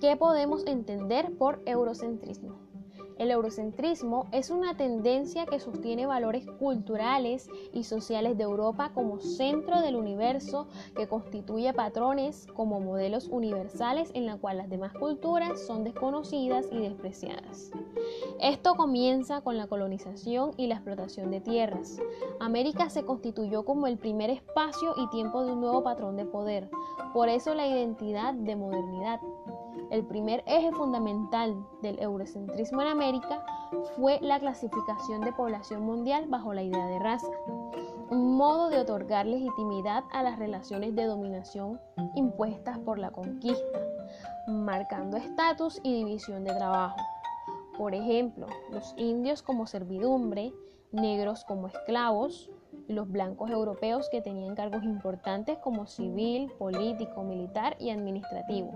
¿Qué podemos entender por eurocentrismo? El eurocentrismo es una tendencia que sostiene valores culturales y sociales de Europa como centro del universo, que constituye patrones como modelos universales en la cual las demás culturas son desconocidas y despreciadas. Esto comienza con la colonización y la explotación de tierras. América se constituyó como el primer espacio y tiempo de un nuevo patrón de poder, por eso la identidad de modernidad. El primer eje fundamental del eurocentrismo en América fue la clasificación de población mundial bajo la idea de raza, un modo de otorgar legitimidad a las relaciones de dominación impuestas por la conquista, marcando estatus y división de trabajo. Por ejemplo, los indios como servidumbre, negros como esclavos, los blancos europeos que tenían cargos importantes como civil, político, militar y administrativo.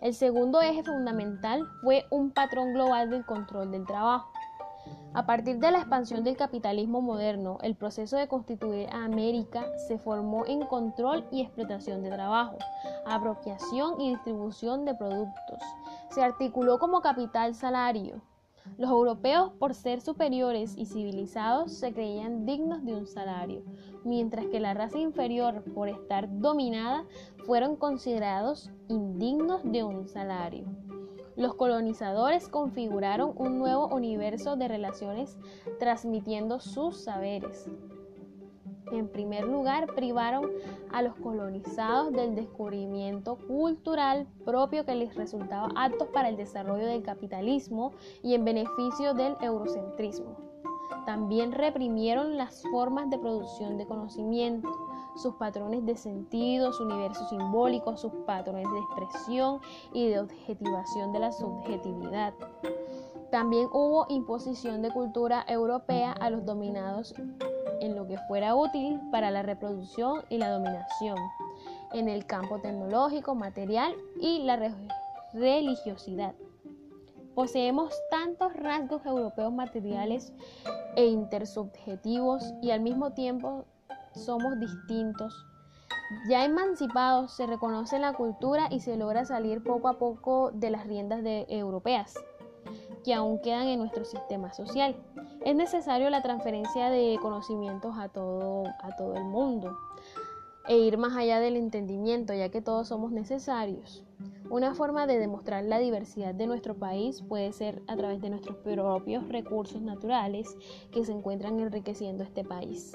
El segundo eje fundamental fue un patrón global del control del trabajo. A partir de la expansión del capitalismo moderno, el proceso de constituir a América se formó en control y explotación de trabajo, apropiación y distribución de productos. Se articuló como capital salario, los europeos, por ser superiores y civilizados, se creían dignos de un salario, mientras que la raza inferior, por estar dominada, fueron considerados indignos de un salario. Los colonizadores configuraron un nuevo universo de relaciones transmitiendo sus saberes. En primer lugar, privaron a los colonizados del descubrimiento cultural propio que les resultaba apto para el desarrollo del capitalismo y en beneficio del eurocentrismo. También reprimieron las formas de producción de conocimiento, sus patrones de sentido, su universo simbólico, sus patrones de expresión y de objetivación de la subjetividad. También hubo imposición de cultura europea a los dominados en lo que fuera útil para la reproducción y la dominación, en el campo tecnológico, material y la religiosidad. Poseemos tantos rasgos europeos materiales e intersubjetivos y al mismo tiempo somos distintos. Ya emancipados se reconoce la cultura y se logra salir poco a poco de las riendas de europeas que aún quedan en nuestro sistema social. Es necesario la transferencia de conocimientos a todo, a todo el mundo e ir más allá del entendimiento, ya que todos somos necesarios. Una forma de demostrar la diversidad de nuestro país puede ser a través de nuestros propios recursos naturales que se encuentran enriqueciendo este país.